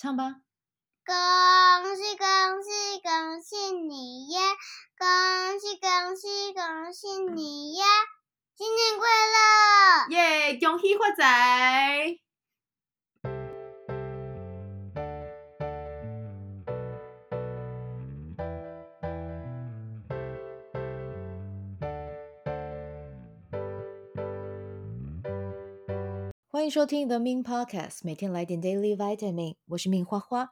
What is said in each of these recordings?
唱吧。恭喜恭喜恭喜你呀！恭喜恭喜恭喜你呀！新年快乐！耶！恭喜发财！欢迎收听 The Min Podcast，每天来点 Daily Vitamin，我是 Min 花花。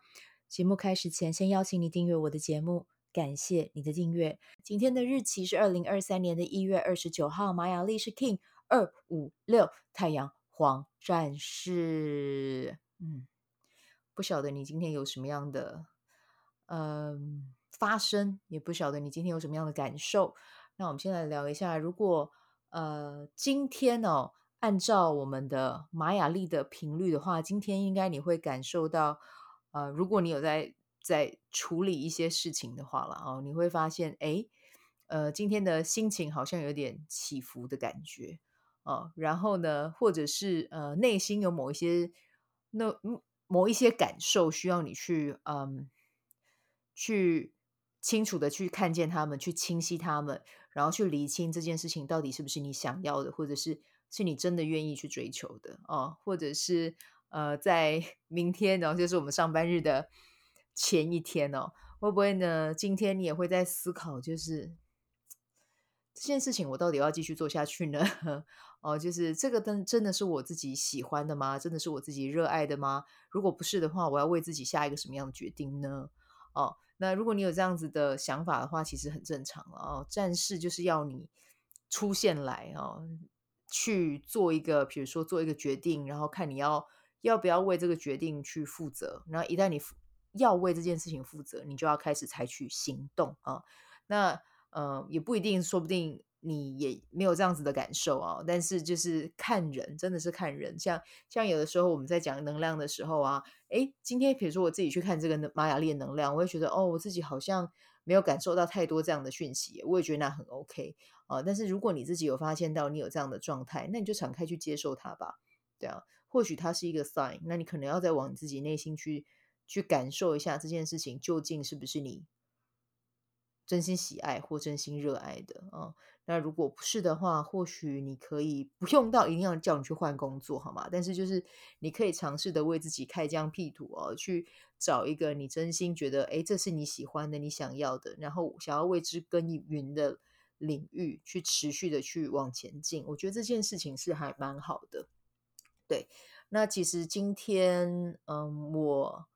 节目开始前，先邀请你订阅我的节目，感谢你的订阅。今天的日期是二零二三年的一月二十九号，玛雅历是 King 二五六，太阳黄战士。嗯，不晓得你今天有什么样的嗯、发生，也不晓得你今天有什么样的感受。那我们先来聊一下，如果呃今天哦。按照我们的玛雅历的频率的话，今天应该你会感受到，呃，如果你有在在处理一些事情的话了哦，你会发现，哎，呃，今天的心情好像有点起伏的感觉哦，然后呢，或者是呃，内心有某一些那某一些感受需要你去嗯，去清楚的去看见他们，去清晰他们，然后去厘清这件事情到底是不是你想要的，或者是。是你真的愿意去追求的哦，或者是呃，在 明天，然后就是我们上班日的前一天哦，会不会呢？今天你也会在思考，就是这件事情我到底要继续做下去呢？哦，就是这个真真的是我自己喜欢的吗？真的是我自己热爱的吗？如果不是的话，我要为自己下一个什么样的决定呢？哦，那如果你有这样子的想法的话，其实很正常哦。战士就是要你出现来哦。去做一个，比如说做一个决定，然后看你要要不要为这个决定去负责。然后一旦你要为这件事情负责，你就要开始采取行动啊。那呃也不一定，说不定你也没有这样子的感受啊。但是就是看人，真的是看人。像像有的时候我们在讲能量的时候啊，诶，今天比如说我自己去看这个玛雅历能量，我会觉得哦，我自己好像没有感受到太多这样的讯息，我也觉得那很 OK。啊，但是如果你自己有发现到你有这样的状态，那你就敞开去接受它吧。对啊，或许它是一个 sign，那你可能要再往你自己内心去去感受一下这件事情究竟是不是你真心喜爱或真心热爱的啊。那如果不是的话，或许你可以不用到一定要叫你去换工作，好吗？但是就是你可以尝试的为自己开疆辟土哦，去找一个你真心觉得诶，这是你喜欢的、你想要的，然后想要为之耕耘的。领域去持续的去往前进，我觉得这件事情是还蛮好的。对，那其实今天，嗯，我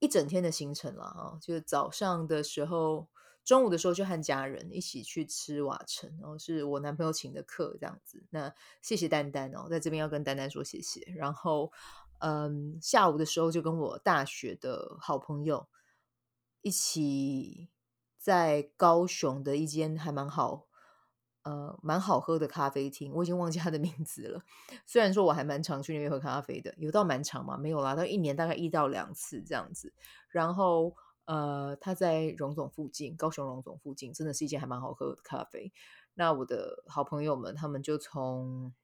一整天的行程了啊，就是早上的时候，中午的时候就和家人一起去吃瓦城，然后是我男朋友请的客这样子。那谢谢丹丹哦，在这边要跟丹丹说谢谢。然后，嗯，下午的时候就跟我大学的好朋友一起。在高雄的一间还蛮好，呃，蛮好喝的咖啡厅，我已经忘记它的名字了。虽然说我还蛮常去那边喝咖啡的，有到蛮长吗？没有啦，到一年大概一到两次这样子。然后，呃，他在荣总附近，高雄荣总附近，真的是一间还蛮好喝的咖啡。那我的好朋友们，他们就从。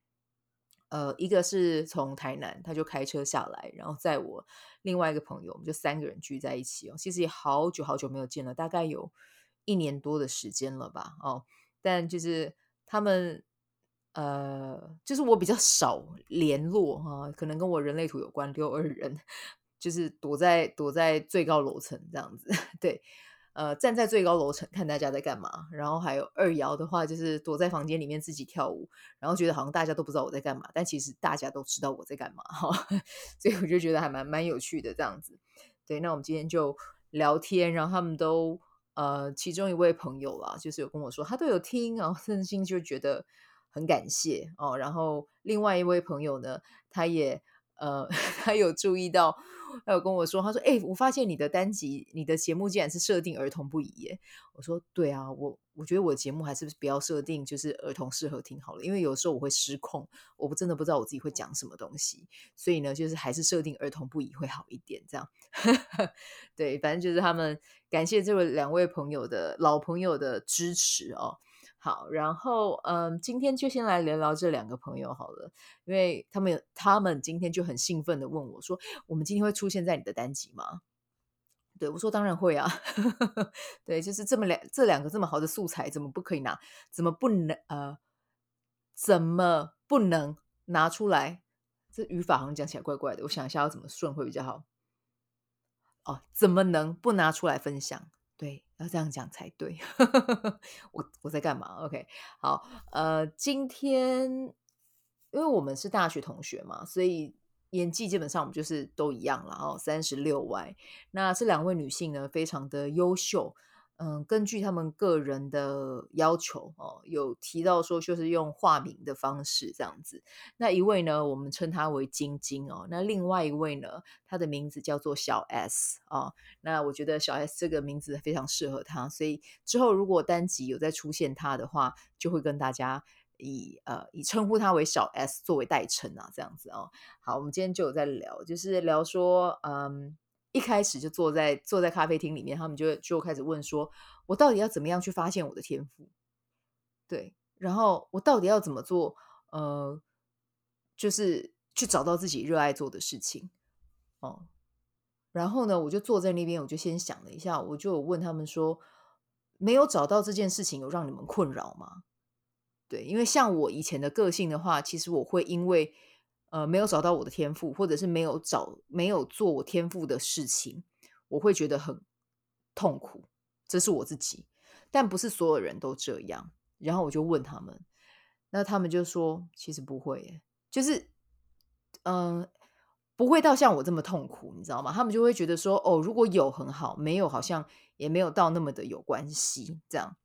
呃，一个是从台南，他就开车下来，然后载我另外一个朋友，我们就三个人聚在一起哦。其实也好久好久没有见了，大概有一年多的时间了吧。哦，但就是他们，呃，就是我比较少联络哈，可能跟我人类图有关，六二人就是躲在躲在最高楼层这样子，对。呃，站在最高楼层看大家在干嘛，然后还有二摇的话，就是躲在房间里面自己跳舞，然后觉得好像大家都不知道我在干嘛，但其实大家都知道我在干嘛哈，所以我就觉得还蛮蛮有趣的这样子。对，那我们今天就聊天，然后他们都呃，其中一位朋友啦，就是有跟我说他都有听，然后真心就觉得很感谢哦。然后另外一位朋友呢，他也呃，他有注意到。他有跟我说，他说：“哎、我发现你的单集，你的节目竟然是设定儿童不宜耶。”我说：“对啊，我我觉得我的节目还是不要设定，就是儿童适合听好了，因为有时候我会失控，我不真的不知道我自己会讲什么东西，所以呢，就是还是设定儿童不宜会好一点。这样，对，反正就是他们感谢这位两位朋友的老朋友的支持哦。好，然后嗯，今天就先来聊聊这两个朋友好了，因为他们他们今天就很兴奋的问我说：“我们今天会出现在你的单集吗？”对，我说：“当然会啊。”对，就是这么两这两个这么好的素材，怎么不可以拿？怎么不能呃？怎么不能拿出来？这语法好像讲起来怪怪的，我想一下要怎么顺会比较好。哦，怎么能不拿出来分享？对，要这样讲才对。我我在干嘛？OK，好，呃，今天因为我们是大学同学嘛，所以年纪基本上我们就是都一样了哦，三十六 Y。那这两位女性呢，非常的优秀。嗯，根据他们个人的要求哦，有提到说就是用化名的方式这样子。那一位呢，我们称他为晶晶哦。那另外一位呢，他的名字叫做小 S 哦。那我觉得小 S 这个名字非常适合他，所以之后如果单集有再出现他的话，就会跟大家以呃以称呼他为小 S 作为代称啊，这样子哦。好，我们今天就有在聊，就是聊说嗯。一开始就坐在坐在咖啡厅里面，他们就就开始问说：“我到底要怎么样去发现我的天赋？对，然后我到底要怎么做？呃，就是去找到自己热爱做的事情哦。然后呢，我就坐在那边，我就先想了一下，我就问他们说：没有找到这件事情，有让你们困扰吗？对，因为像我以前的个性的话，其实我会因为。呃，没有找到我的天赋，或者是没有找没有做我天赋的事情，我会觉得很痛苦。这是我自己，但不是所有人都这样。然后我就问他们，那他们就说，其实不会，就是嗯、不会到像我这么痛苦，你知道吗？他们就会觉得说，哦，如果有很好，没有好像也没有到那么的有关系，这样。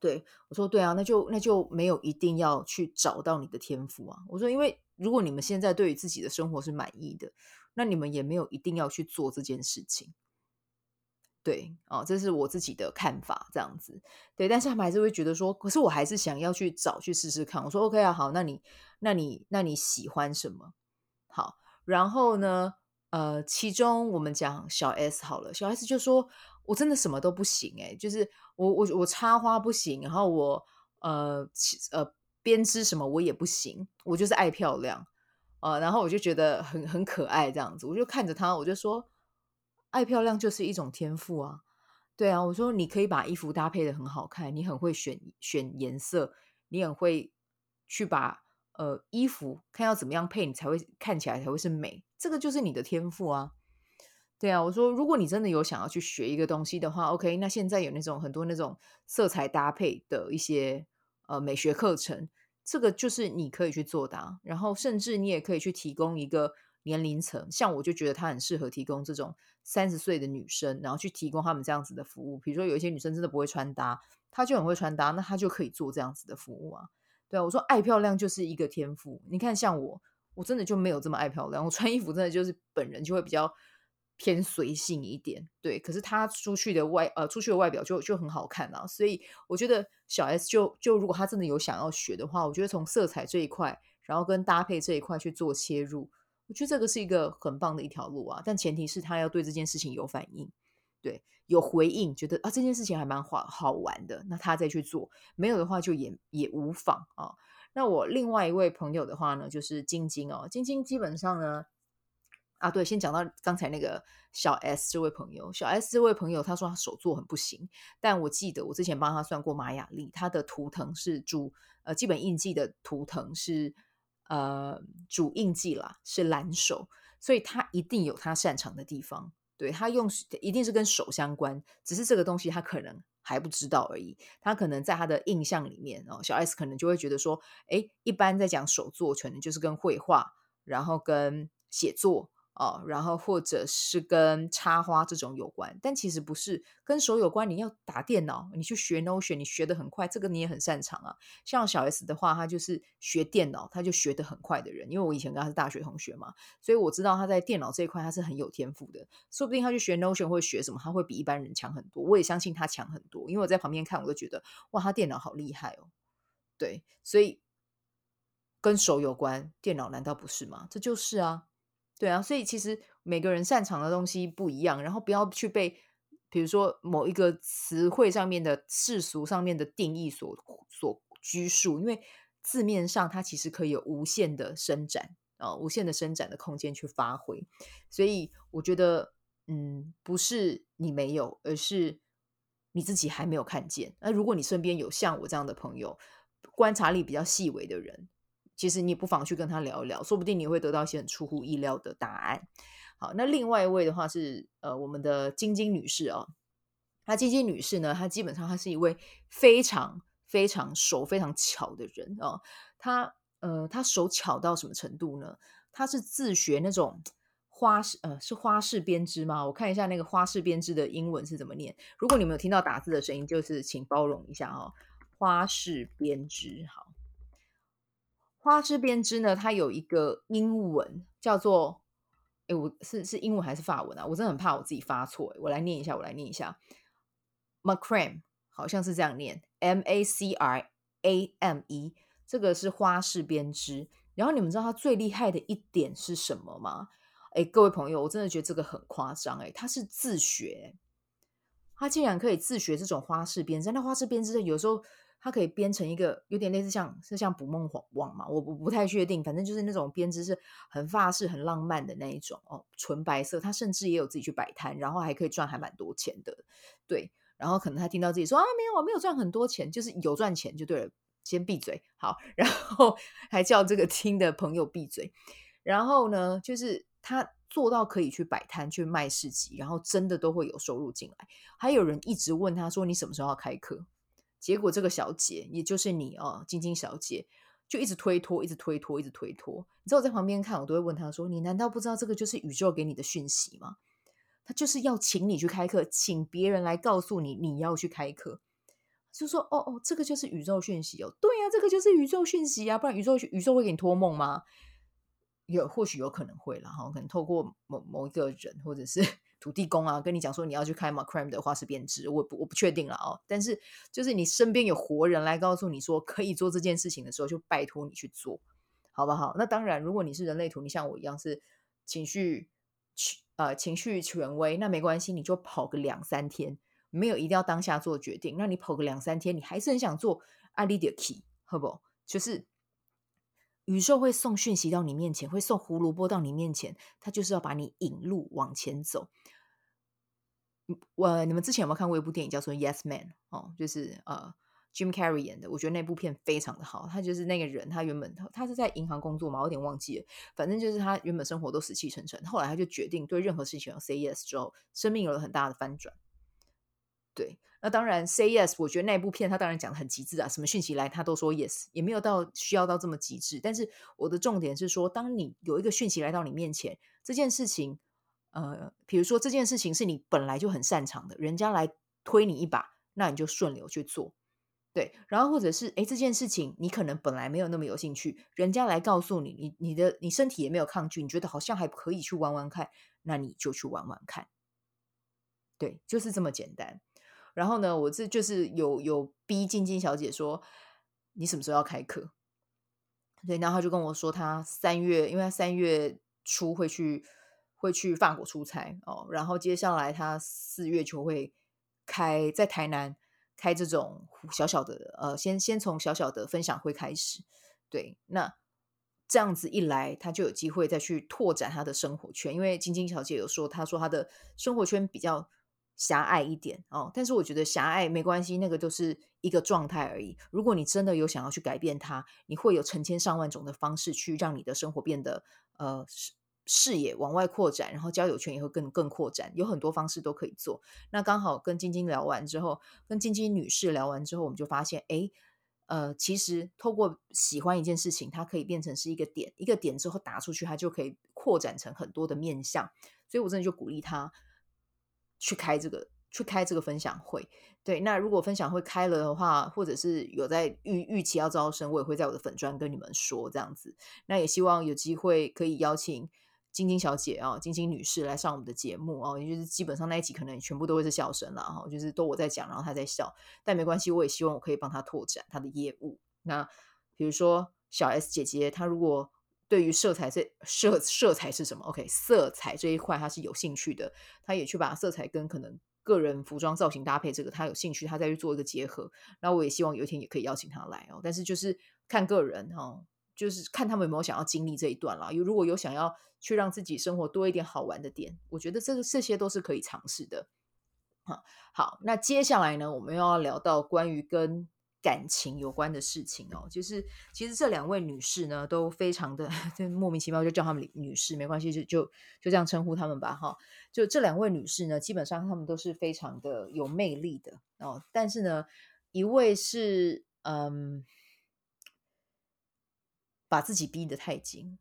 对，我说，对啊，那就那就没有一定要去找到你的天赋啊。我说，因为。如果你们现在对于自己的生活是满意的，那你们也没有一定要去做这件事情。对，哦，这是我自己的看法，这样子。对，但是他们还是会觉得说，可是我还是想要去找去试试看。我说 OK 啊，好，那你，那你，那你喜欢什么？好，然后呢，呃，其中我们讲小 S 好了，小 S 就说，我真的什么都不行，诶，就是我我我插花不行，然后我呃呃。编织什么我也不行，我就是爱漂亮，呃，然后我就觉得很很可爱这样子，我就看着他，我就说，爱漂亮就是一种天赋啊，对啊，我说你可以把衣服搭配得很好看，你很会选选颜色，你很会去把呃衣服看要怎么样配，你才会看起来才会是美，这个就是你的天赋啊，对啊，我说如果你真的有想要去学一个东西的话，OK，那现在有那种很多那种色彩搭配的一些。呃，美学课程，这个就是你可以去做的。然后，甚至你也可以去提供一个年龄层，像我就觉得他很适合提供这种三十岁的女生，然后去提供他们这样子的服务。比如说，有一些女生真的不会穿搭，她就很会穿搭，那她就可以做这样子的服务啊。对啊，我说爱漂亮就是一个天赋。你看，像我，我真的就没有这么爱漂亮，我穿衣服真的就是本人就会比较。偏随性一点，对，可是他出去的外呃，出去的外表就就很好看啊，所以我觉得小 S 就就如果他真的有想要学的话，我觉得从色彩这一块，然后跟搭配这一块去做切入，我觉得这个是一个很棒的一条路啊，但前提是他要对这件事情有反应，对，有回应，觉得啊这件事情还蛮好好玩的，那他再去做，没有的话就也也无妨啊。那我另外一位朋友的话呢，就是晶晶哦，晶晶基本上呢。啊，对，先讲到刚才那个小 S 这位朋友，小 S 这位朋友，他说他手作很不行，但我记得我之前帮他算过玛雅历，他的图腾是主呃基本印记的图腾是呃主印记啦，是蓝手，所以他一定有他擅长的地方，对，他用一定是跟手相关，只是这个东西他可能还不知道而已，他可能在他的印象里面哦，小 S 可能就会觉得说，诶，一般在讲手作，可能就是跟绘画，然后跟写作。哦，然后或者是跟插花这种有关，但其实不是跟手有关。你要打电脑，你去学 Notion，你学得很快，这个你也很擅长啊。像小 S 的话，他就是学电脑，他就学得很快的人。因为我以前跟他是大学同学嘛，所以我知道他在电脑这一块他是很有天赋的。说不定他去学 Notion 会学什么，他会比一般人强很多。我也相信他强很多，因为我在旁边看，我都觉得哇，他电脑好厉害哦。对，所以跟手有关，电脑难道不是吗？这就是啊。对啊，所以其实每个人擅长的东西不一样，然后不要去被比如说某一个词汇上面的世俗上面的定义所所拘束，因为字面上它其实可以有无限的伸展啊、无限的伸展的空间去发挥。所以我觉得，嗯，不是你没有，而是你自己还没有看见。那如果你身边有像我这样的朋友，观察力比较细微的人，其实你不妨去跟他聊一聊，说不定你会得到一些很出乎意料的答案。好，那另外一位的话是呃，我们的晶晶女士、哦。那晶晶女士呢，她基本上她是一位非常非常手非常巧的人、哦。她呃，她手巧到什么程度呢？她是自学那种花式呃，是花式编织吗？我看一下那个花式编织的英文是怎么念。如果你没有听到打字的声音，就是请包容一下哦。花式编织，好，花式编织呢，它有一个英文叫做。哎，我是是英文还是法文啊？我真的很怕我自己发错。我来念一下，我来念一下，macrame 好像是这样念，M A C R A M E，这个是花式编织。然后你们知道它最厉害的一点是什么吗？哎，各位朋友，我真的觉得这个很夸张。哎，它是自学，它竟然可以自学这种花式编织。那花式编织有时候。它可以编成一个有点类似像是像捕梦网嘛，我不不太确定，反正就是那种编织是很法式、很浪漫的那一种哦，纯白色。他甚至也有自己去摆摊，然后还可以赚还蛮多钱的。对，然后可能他听到自己说啊，没有，我没有赚很多钱，就是有赚钱就对了。先闭嘴，好，然后还叫这个听的朋友闭嘴。然后呢，就是他做到可以去摆摊去卖市集，然后真的都会有收入进来。还有人一直问他说：“你什么时候要开课？”结果这个小姐，也就是你哦，晶晶小姐，就一直推脱，一直推脱，一直推脱。你知道我在旁边看，我都会问她说：“你难道不知道这个就是宇宙给你的讯息吗？他就是要请你去开课，请别人来告诉你你要去开课。”就说：“哦哦，这个就是宇宙讯息哦。”对呀，这个就是宇宙讯息啊，不然宇宙宇宙会给你托梦吗？有，或许有可能会啦，哈，可能透过某某一个人，或者是。土地公啊，跟你讲说你要去开 Macram 的话是编织，我不我不确定了哦。但是就是你身边有活人来告诉你说可以做这件事情的时候，就拜托你去做，好不好？那当然，如果你是人类图，你像我一样是情绪呃情绪权威，那没关系，你就跑个两三天，没有一定要当下做决定。那你跑个两三天，你还是很想做，阿里的 key 好不？就是。宇宙会送讯息到你面前，会送胡萝卜到你面前，它就是要把你引路往前走。我你们之前有没有看过一部电影叫做《Yes Man》哦，就是呃 Jim Carrey 演的，我觉得那部片非常的好。他就是那个人，他原本他他是在银行工作嘛，我有点忘记了。反正就是他原本生活都死气沉沉，后来他就决定对任何事情要 say yes 之后，生命有了很大的翻转。对。那当然，say yes，我觉得那部片他当然讲的很极致啊，什么讯息来他都说 yes，也没有到需要到这么极致。但是我的重点是说，当你有一个讯息来到你面前，这件事情，呃，比如说这件事情是你本来就很擅长的，人家来推你一把，那你就顺流去做，对。然后或者是，诶，这件事情你可能本来没有那么有兴趣，人家来告诉你，你你的你身体也没有抗拒，你觉得好像还可以去玩玩看，那你就去玩玩看，对，就是这么简单。然后呢，我这就是有有逼晶晶小姐说，你什么时候要开课？对，然后他就跟我说，他三月，因为他三月初会去会去法国出差哦，然后接下来他四月就会开在台南开这种小小的呃，先先从小小的分享会开始。对，那这样子一来，他就有机会再去拓展他的生活圈，因为晶晶小姐有说，她说她的生活圈比较。狭隘一点哦，但是我觉得狭隘没关系，那个都是一个状态而已。如果你真的有想要去改变它，你会有成千上万种的方式去让你的生活变得呃视视野往外扩展，然后交友圈也会更更扩展，有很多方式都可以做。那刚好跟晶晶聊完之后，跟晶晶女士聊完之后，我们就发现，诶，呃，其实透过喜欢一件事情，它可以变成是一个点，一个点之后打出去，它就可以扩展成很多的面向。所以我真的就鼓励她。去开这个，去开这个分享会。对，那如果分享会开了的话，或者是有在预预期要招生，我也会在我的粉专跟你们说这样子。那也希望有机会可以邀请晶晶小姐啊，晶晶女士来上我们的节目哦。也就是基本上那一集可能全部都会是笑声了哈，就是都我在讲，然后她在笑，但没关系，我也希望我可以帮她拓展她的业务。那比如说小 S 姐姐，她如果对于色彩这色色彩是什么？OK，色彩这一块他是有兴趣的，他也去把色彩跟可能个人服装造型搭配这个，他有兴趣，他再去做一个结合。那我也希望有一天也可以邀请他来哦。但是就是看个人哈、哦，就是看他们有没有想要经历这一段啦。有如果有想要去让自己生活多一点好玩的点，我觉得这个这些都是可以尝试的。好，好，那接下来呢，我们又要聊到关于跟感情有关的事情哦，就是其实这两位女士呢，都非常的 就莫名其妙就叫她们女士，没关系，就就就这样称呼她们吧，哈。就这两位女士呢，基本上她们都是非常的有魅力的哦。但是呢，一位是嗯，把自己逼得太紧，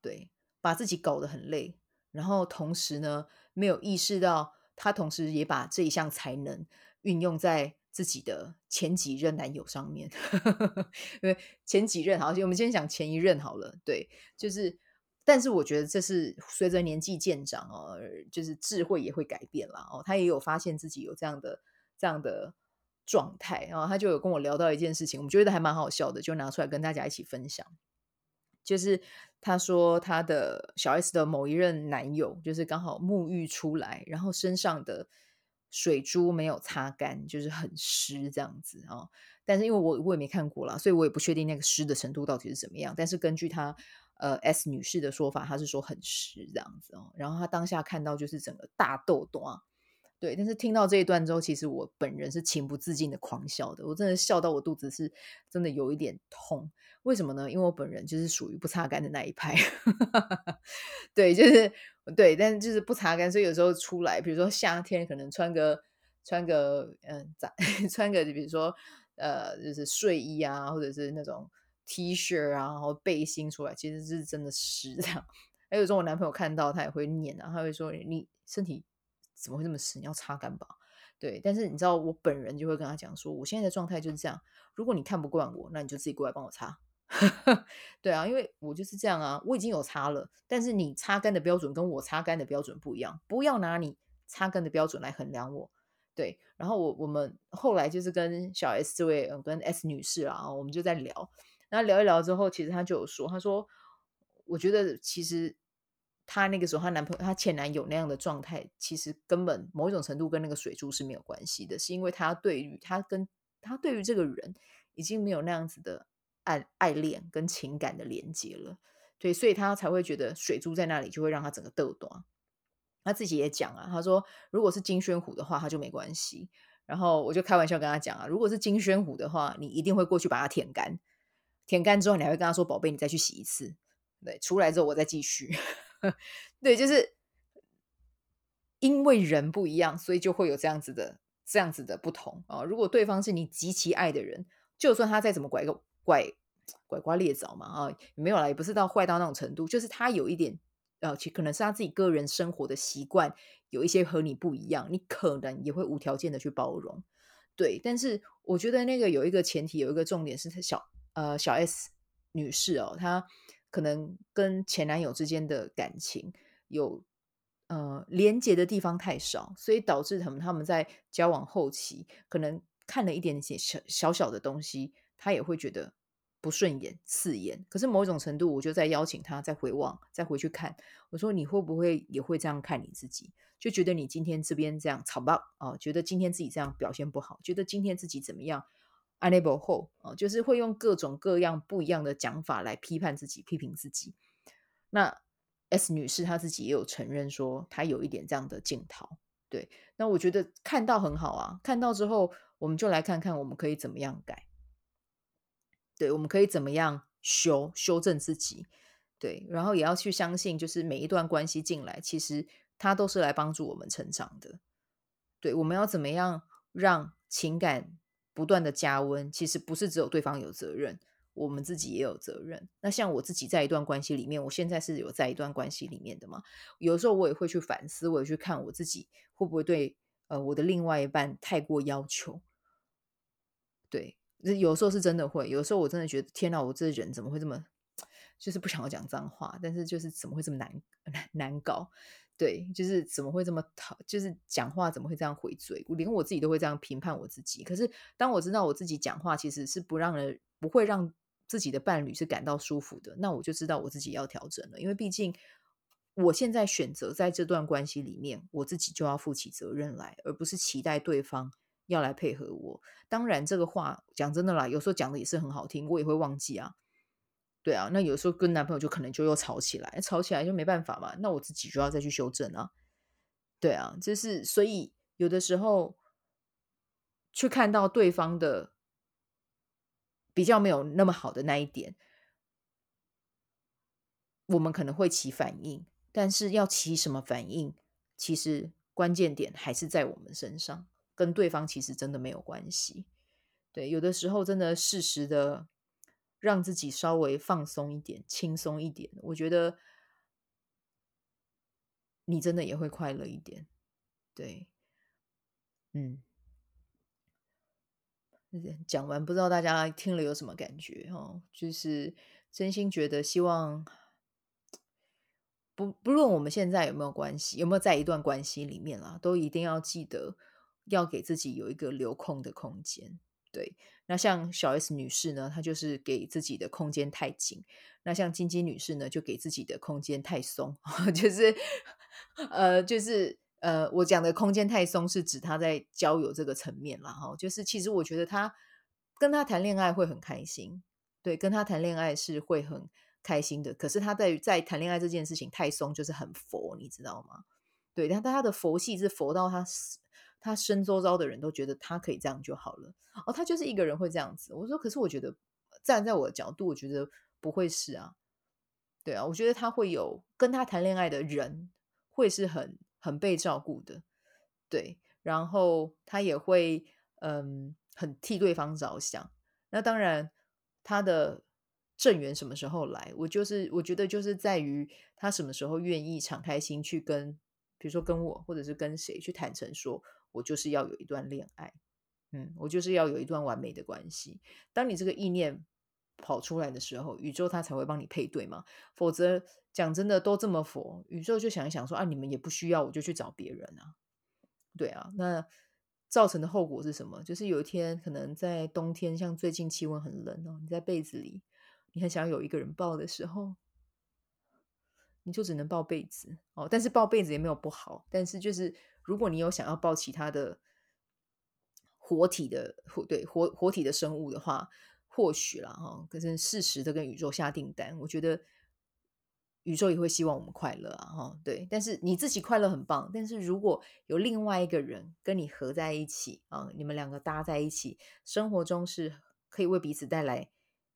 对，把自己搞得很累，然后同时呢，没有意识到她同时也把这一项才能运用在。自己的前几任男友上面，因为前几任好，我们先讲前一任好了。对，就是，但是我觉得这是随着年纪渐长哦，就是智慧也会改变了哦。他也有发现自己有这样的这样的状态，然后他就有跟我聊到一件事情，我们觉得还蛮好笑的，就拿出来跟大家一起分享。就是他说他的小 S 的某一任男友，就是刚好沐浴出来，然后身上的。水珠没有擦干，就是很湿这样子啊、哦。但是因为我我也没看过啦，所以我也不确定那个湿的程度到底是怎么样。但是根据她呃 S 女士的说法，她是说很湿这样子哦。然后她当下看到就是整个大痘痘啊，对。但是听到这一段之后，其实我本人是情不自禁的狂笑的，我真的笑到我肚子是真的有一点痛。为什么呢？因为我本人就是属于不擦干的那一派，对，就是对，但是就是不擦干，所以有时候出来，比如说夏天可能穿个穿个嗯，咋穿个，比如说呃，就是睡衣啊，或者是那种 T 恤啊，然后背心出来，其实是真的湿这样。还有时候我男朋友看到他也会念啊，他会说你身体怎么会这么湿？你要擦干吧。对，但是你知道我本人就会跟他讲说，我现在的状态就是这样。如果你看不惯我，那你就自己过来帮我擦。对啊，因为我就是这样啊，我已经有擦了，但是你擦干的标准跟我擦干的标准不一样，不要拿你擦干的标准来衡量我。对，然后我我们后来就是跟小 S 这位，跟 S 女士啊，我们就在聊，然后聊一聊之后，其实她就有说，她说，我觉得其实她那个时候她男朋友她前男友那样的状态，其实根本某一种程度跟那个水珠是没有关系的，是因为她对于她跟她对于这个人已经没有那样子的。爱爱恋跟情感的连接了，对，所以她才会觉得水珠在那里就会让她整个痘痘。他自己也讲啊，她说如果是金宣虎的话，他就没关系。然后我就开玩笑跟他讲啊，如果是金宣虎的话，你一定会过去把它舔干，舔干之后你还会跟他说：“宝贝，你再去洗一次。”对，出来之后我再继续。对，就是因为人不一样，所以就会有这样子的这样子的不同啊。如果对方是你极其爱的人，就算他再怎么拐个。拐拐瓜裂枣嘛啊，没有啦，也不是到坏到那种程度，就是他有一点呃，其可能是他自己个人生活的习惯有一些和你不一样，你可能也会无条件的去包容，对。但是我觉得那个有一个前提，有一个重点是小呃小 S 女士哦，她可能跟前男友之间的感情有呃连接的地方太少，所以导致他们他们在交往后期可能看了一点点小小小的东西。他也会觉得不顺眼、刺眼，可是某一种程度，我就在邀请他再回望、再回去看。我说：“你会不会也会这样看你自己？就觉得你今天这边这样吵爆啊，觉得今天自己这样表现不好，觉得今天自己怎么样？Unable hold 啊，就是会用各种各样不一样的讲法来批判自己、批评自己。那 S 女士她自己也有承认说，她有一点这样的镜头。对，那我觉得看到很好啊，看到之后，我们就来看看我们可以怎么样改。”对，我们可以怎么样修修正自己？对，然后也要去相信，就是每一段关系进来，其实它都是来帮助我们成长的。对，我们要怎么样让情感不断的加温？其实不是只有对方有责任，我们自己也有责任。那像我自己在一段关系里面，我现在是有在一段关系里面的嘛？有时候我也会去反思，我也去看我自己会不会对呃我的另外一半太过要求。对。有时候是真的会，有时候我真的觉得天哪，我这人怎么会这么，就是不想要讲脏话，但是就是怎么会这么难 难难搞？对，就是怎么会这么讨，就是讲话怎么会这样回嘴？连我自己都会这样评判我自己。可是当我知道我自己讲话其实是不让人不会让自己的伴侣是感到舒服的，那我就知道我自己要调整了。因为毕竟我现在选择在这段关系里面，我自己就要负起责任来，而不是期待对方要来配合我。当然，这个话讲真的啦，有时候讲的也是很好听，我也会忘记啊。对啊，那有时候跟男朋友就可能就又吵起来，吵起来就没办法嘛，那我自己就要再去修正啊。对啊，就是所以有的时候去看到对方的比较没有那么好的那一点，我们可能会起反应，但是要起什么反应，其实关键点还是在我们身上，跟对方其实真的没有关系。对，有的时候真的适时的。让自己稍微放松一点，轻松一点，我觉得你真的也会快乐一点。对，嗯，讲完不知道大家听了有什么感觉哦？就是真心觉得，希望不不论我们现在有没有关系，有没有在一段关系里面啦，都一定要记得要给自己有一个留空的空间。对，那像小 S 女士呢，她就是给自己的空间太紧；那像金金女士呢，就给自己的空间太松。就是，呃，就是呃，我讲的空间太松，是指她在交友这个层面啦。哈。就是其实我觉得她跟她谈恋爱会很开心，对，跟她谈恋爱是会很开心的。可是她在在谈恋爱这件事情太松，就是很佛，你知道吗？对，但她的佛系是佛到她他身周遭的人都觉得他可以这样就好了哦，他就是一个人会这样子。我说，可是我觉得站在我的角度，我觉得不会是啊，对啊，我觉得他会有跟他谈恋爱的人会是很很被照顾的，对，然后他也会嗯很替对方着想。那当然，他的正缘什么时候来，我就是我觉得就是在于他什么时候愿意敞开心去跟，比如说跟我或者是跟谁去坦诚说。我就是要有一段恋爱，嗯，我就是要有一段完美的关系。当你这个意念跑出来的时候，宇宙它才会帮你配对嘛。否则，讲真的，都这么佛，宇宙就想一想说啊，你们也不需要，我就去找别人啊。对啊，那造成的后果是什么？就是有一天，可能在冬天，像最近气温很冷哦，你在被子里，你很想有一个人抱的时候，你就只能抱被子哦。但是抱被子也没有不好，但是就是。如果你有想要抱其他的活体的活对活活体的生物的话，或许啦哈，可是适时的跟宇宙下订单，我觉得宇宙也会希望我们快乐啊哈。对，但是你自己快乐很棒，但是如果有另外一个人跟你合在一起啊，你们两个搭在一起，生活中是可以为彼此带来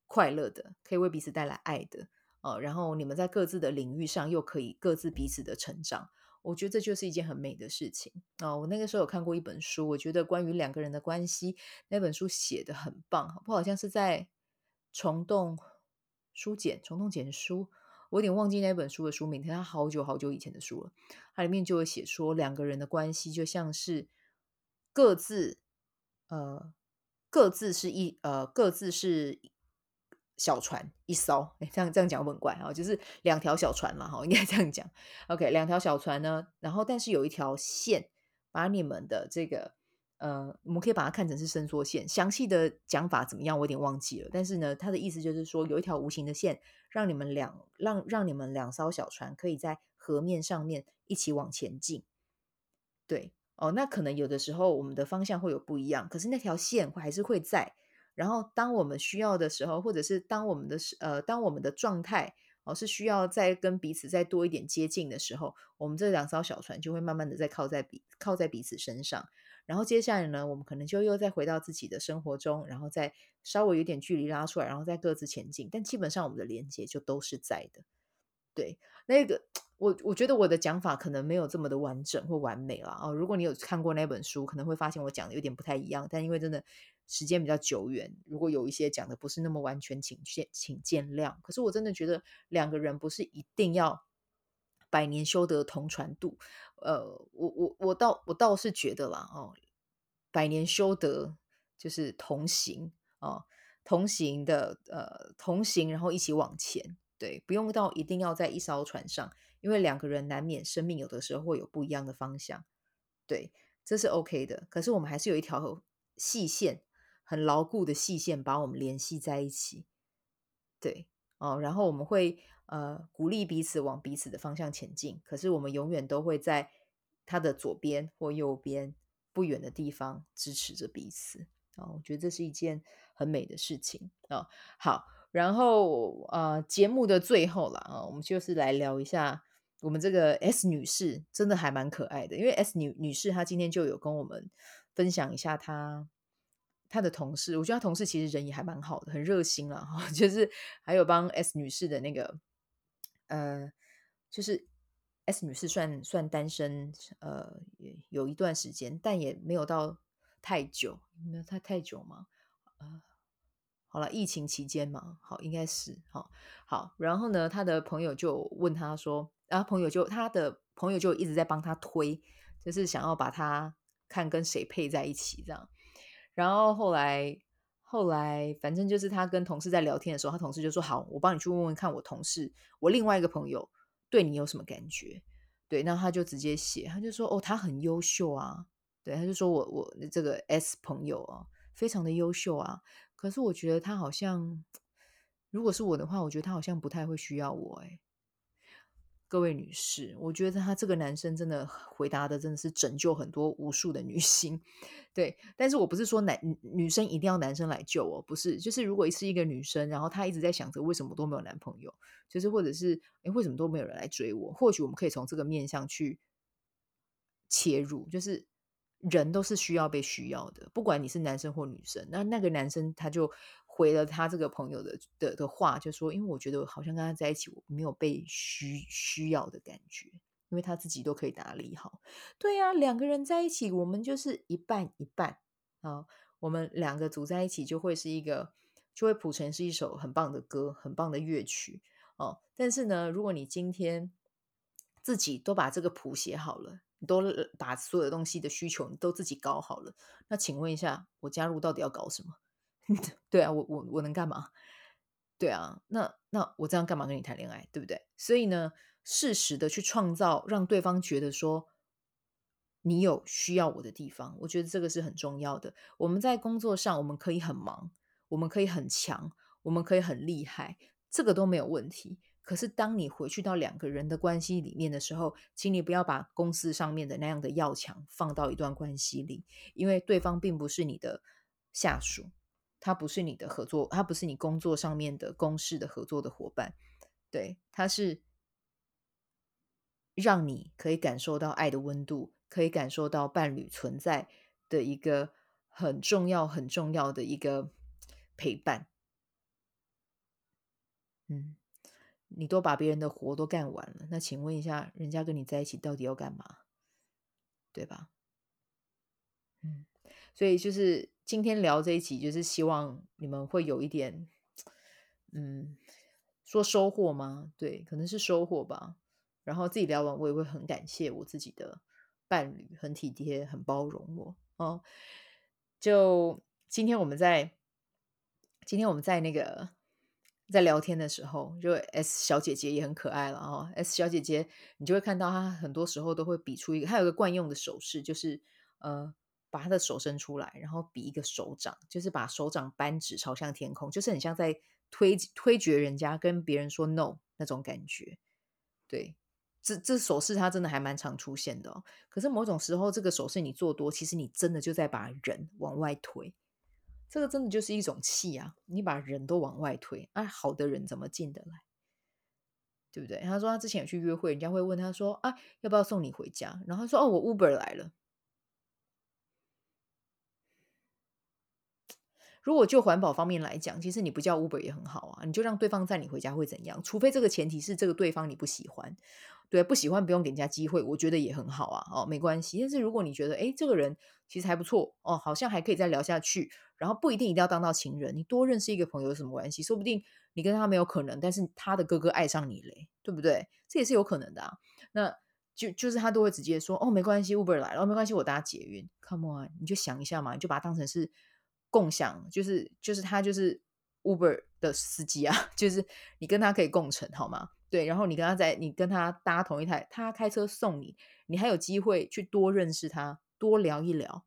快乐的，可以为彼此带来爱的啊。然后你们在各自的领域上又可以各自彼此的成长。我觉得这就是一件很美的事情哦。我那个时候有看过一本书，我觉得关于两个人的关系，那本书写得很棒。不好像是在虫洞书简，虫洞简书，我有点忘记那本书的书名，它好久好久以前的书了。它里面就有写说，两个人的关系就像是各自呃各自是一呃各自是。小船一艘，哎，这样这样讲很怪啊，就是两条小船嘛，哈，应该这样讲。OK，两条小船呢，然后但是有一条线把你们的这个，呃，我们可以把它看成是伸缩线。详细的讲法怎么样，我有点忘记了。但是呢，它的意思就是说，有一条无形的线，让你们两让让你们两艘小船可以在河面上面一起往前进。对，哦，那可能有的时候我们的方向会有不一样，可是那条线还是会在。然后，当我们需要的时候，或者是当我们的呃，当我们的状态哦是需要再跟彼此再多一点接近的时候，我们这两艘小船就会慢慢的再靠在彼靠在彼此身上。然后接下来呢，我们可能就又再回到自己的生活中，然后再稍微有点距离拉出来，然后再各自前进。但基本上我们的连接就都是在的。对，那个我我觉得我的讲法可能没有这么的完整或完美了哦。如果你有看过那本书，可能会发现我讲的有点不太一样。但因为真的。时间比较久远，如果有一些讲的不是那么完全，请见请见谅。可是我真的觉得两个人不是一定要百年修得同船渡，呃，我我我倒我倒是觉得啦，哦，百年修得就是同行哦，同行的呃同行，然后一起往前，对，不用到一定要在一艘船上，因为两个人难免生命有的时候会有不一样的方向，对，这是 OK 的。可是我们还是有一条细线。很牢固的细线把我们联系在一起，对哦，然后我们会呃鼓励彼此往彼此的方向前进，可是我们永远都会在他的左边或右边不远的地方支持着彼此啊、哦，我觉得这是一件很美的事情啊、哦。好，然后呃节目的最后了啊、哦，我们就是来聊一下我们这个 S 女士，真的还蛮可爱的，因为 S 女女士她今天就有跟我们分享一下她。他的同事，我觉得他同事其实人也还蛮好的，很热心了哈。就是还有帮 S 女士的那个，呃，就是 S 女士算算单身，呃，有一段时间，但也没有到太久，没有太太久嘛。呃，好了，疫情期间嘛，好，应该是好，好。然后呢，他的朋友就问他说，然后朋友就他的朋友就一直在帮他推，就是想要把他看跟谁配在一起这样。然后后来，后来反正就是他跟同事在聊天的时候，他同事就说：“好，我帮你去问问看，我同事，我另外一个朋友对你有什么感觉？”对，那他就直接写，他就说：“哦，他很优秀啊。”对，他就说我我这个 S 朋友啊，非常的优秀啊。可是我觉得他好像，如果是我的话，我觉得他好像不太会需要我诶。各位女士，我觉得他这个男生真的回答的真的是拯救很多无数的女性，对。但是我不是说男女生一定要男生来救哦，不是，就是如果是一个女生，然后她一直在想着为什么都没有男朋友，就是或者是诶为什么都没有人来追我，或许我们可以从这个面向去切入，就是人都是需要被需要的，不管你是男生或女生，那那个男生他就。回了他这个朋友的的的话，就说：“因为我觉得好像跟他在一起，我没有被需需要的感觉，因为他自己都可以打理好。对呀，两个人在一起，我们就是一半一半啊。我们两个组在一起，就会是一个，就会谱成是一首很棒的歌，很棒的乐曲哦。但是呢，如果你今天自己都把这个谱写好了，你都把所有东西的需求你都自己搞好了，那请问一下，我加入到底要搞什么？” 对啊，我我我能干嘛？对啊，那那我这样干嘛跟你谈恋爱？对不对？所以呢，适时的去创造，让对方觉得说你有需要我的地方，我觉得这个是很重要的。我们在工作上，我们可以很忙，我们可以很强，我们可以很厉害，这个都没有问题。可是当你回去到两个人的关系里面的时候，请你不要把公司上面的那样的要强放到一段关系里，因为对方并不是你的下属。他不是你的合作，他不是你工作上面的公事的合作的伙伴，对，他是让你可以感受到爱的温度，可以感受到伴侣存在的一个很重要、很重要的一个陪伴。嗯，你都把别人的活都干完了，那请问一下，人家跟你在一起到底要干嘛？对吧？嗯。所以就是今天聊这一集，就是希望你们会有一点，嗯，说收获吗？对，可能是收获吧。然后自己聊完，我也会很感谢我自己的伴侣，很体贴，很包容我哦。就今天我们在今天我们在那个在聊天的时候，就 S 小姐姐也很可爱了哦。S 小姐姐，你就会看到她很多时候都会比出一个，她有个惯用的手势，就是呃。把他的手伸出来，然后比一个手掌，就是把手掌扳直朝向天空，就是很像在推推决人家跟别人说 no 那种感觉。对，这这手势他真的还蛮常出现的。可是某种时候，这个手势你做多，其实你真的就在把人往外推。这个真的就是一种气啊！你把人都往外推，啊，好的人怎么进得来？对不对？他说他之前有去约会，人家会问他说啊，要不要送你回家？然后他说哦，我 Uber 来了。如果就环保方面来讲，其实你不叫 Uber 也很好啊，你就让对方载你回家会怎样？除非这个前提是这个对方你不喜欢，对，不喜欢不用给人家机会，我觉得也很好啊，哦，没关系。但是如果你觉得，诶，这个人其实还不错，哦，好像还可以再聊下去，然后不一定一定要当到情人，你多认识一个朋友有什么关系？说不定你跟他没有可能，但是他的哥哥爱上你嘞，对不对？这也是有可能的啊。那就就是他都会直接说，哦，没关系，Uber 来了，没关系，我搭捷运，Come on，你就想一下嘛，你就把它当成是。共享就是就是他就是 Uber 的司机啊，就是你跟他可以共乘好吗？对，然后你跟他在你跟他搭同一台，他开车送你，你还有机会去多认识他，多聊一聊。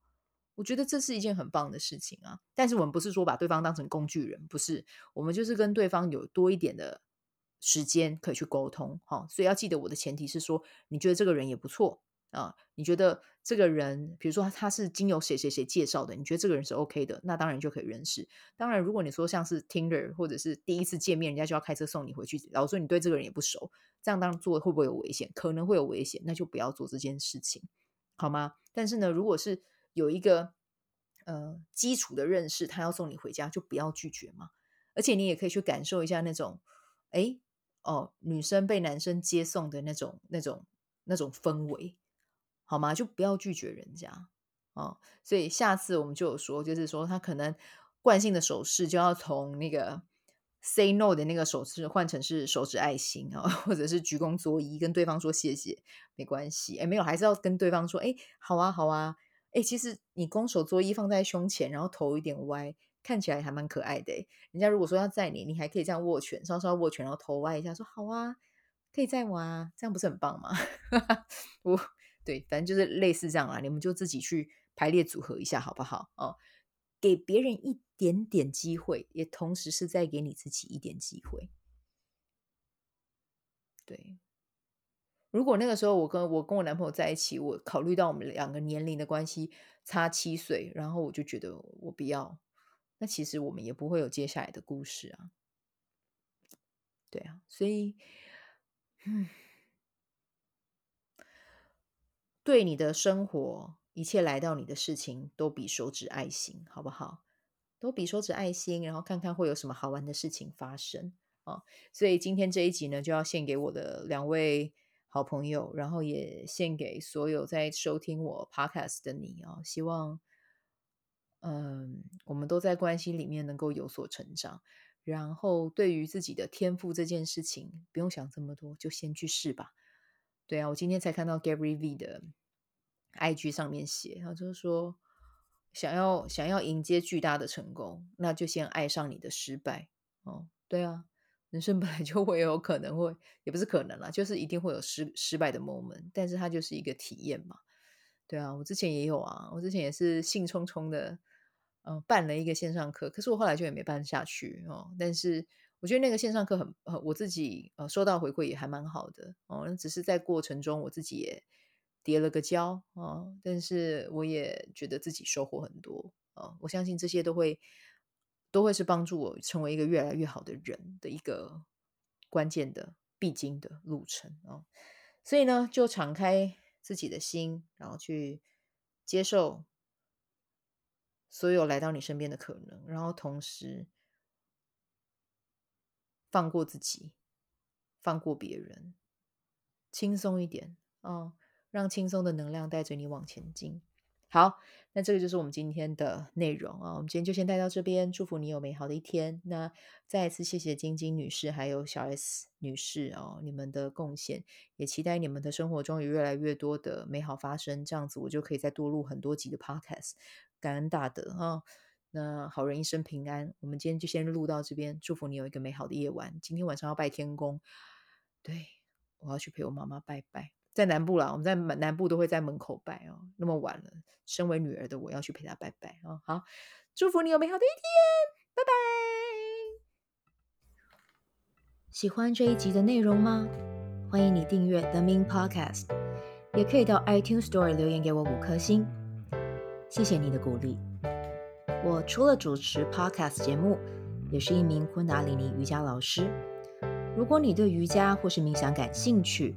我觉得这是一件很棒的事情啊。但是我们不是说把对方当成工具人，不是，我们就是跟对方有多一点的时间可以去沟通。好，所以要记得我的前提是说，你觉得这个人也不错啊，你觉得这个人，比如说他是经由谁谁谁介绍的，你觉得这个人是 OK 的，那当然就可以认识。当然，如果你说像是 Tinder 或者是第一次见面，人家就要开车送你回去，然后说你对这个人也不熟，这样当然做会不会有危险？可能会有危险，那就不要做这件事情，好吗？但是呢，如果是有一个呃基础的认识，他要送你回家，就不要拒绝嘛。而且你也可以去感受一下那种，哎，哦，女生被男生接送的那种、那种、那种氛围，好吗？就不要拒绝人家哦。所以下次我们就有说，就是说他可能惯性的手势就要从那个 say no 的那个手势换成是手指爱心啊、或者是鞠躬作揖，跟对方说谢谢，没关系。哎，没有，还是要跟对方说，哎，好啊，好啊。哎，其实你拱手作揖放在胸前，然后头有点歪。看起来还蛮可爱的，人家如果说要载你，你还可以这样握拳，稍稍握拳，然后头歪一下，说好啊，可以载我啊，这样不是很棒吗？我对，反正就是类似这样啊，你们就自己去排列组合一下，好不好？哦，给别人一点点机会，也同时是在给你自己一点机会。对，如果那个时候我跟我跟我男朋友在一起，我考虑到我们两个年龄的关系差七岁，然后我就觉得我不要。那其实我们也不会有接下来的故事啊，对啊，所以，嗯，对你的生活，一切来到你的事情，都比手指爱心，好不好？都比手指爱心，然后看看会有什么好玩的事情发生啊！所以今天这一集呢，就要献给我的两位好朋友，然后也献给所有在收听我 podcast 的你啊！希望。嗯，我们都在关系里面能够有所成长，然后对于自己的天赋这件事情，不用想这么多，就先去试吧。对啊，我今天才看到 Gary V 的 IG 上面写，他就是说，想要想要迎接巨大的成功，那就先爱上你的失败。哦，对啊，人生本来就会有可能会，也不是可能啦，就是一定会有失失败的 moment，但是它就是一个体验嘛。对啊，我之前也有啊，我之前也是兴冲冲的。嗯，办了一个线上课，可是我后来就也没办下去哦。但是我觉得那个线上课很，呃，我自己呃收到回馈也还蛮好的哦。那只是在过程中我自己也跌了个跤啊，但是我也觉得自己收获很多啊。我相信这些都会都会是帮助我成为一个越来越好的人的一个关键的必经的路程啊。所以呢，就敞开自己的心，然后去接受。所有来到你身边的可能，然后同时放过自己，放过别人，轻松一点啊，让轻松的能量带着你往前进。好，那这个就是我们今天的内容啊。我们今天就先带到这边，祝福你有美好的一天。那再一次谢谢晶晶女士还有小 S 女士哦，你们的贡献，也期待你们的生活中有越来越多的美好发生，这样子我就可以再多录很多集的 Podcast。感恩大德哈、那好人一生平安。我们今天就先录到这边，祝福你有一个美好的夜晚。今天晚上要拜天公，对，我要去陪我妈妈拜拜。在南部啦，我们在南部都会在门口拜哦。那么晚了，身为女儿的我要去陪她拜拜哦。好，祝福你有美好的一天，拜拜。喜欢这一集的内容吗？欢迎你订阅 The Min Podcast，也可以到 iTunes Store 留言给我五颗星。谢谢你的鼓励。我除了主持 Podcast 节目，也是一名昆达里尼瑜伽老师。如果你对瑜伽或是冥想感兴趣，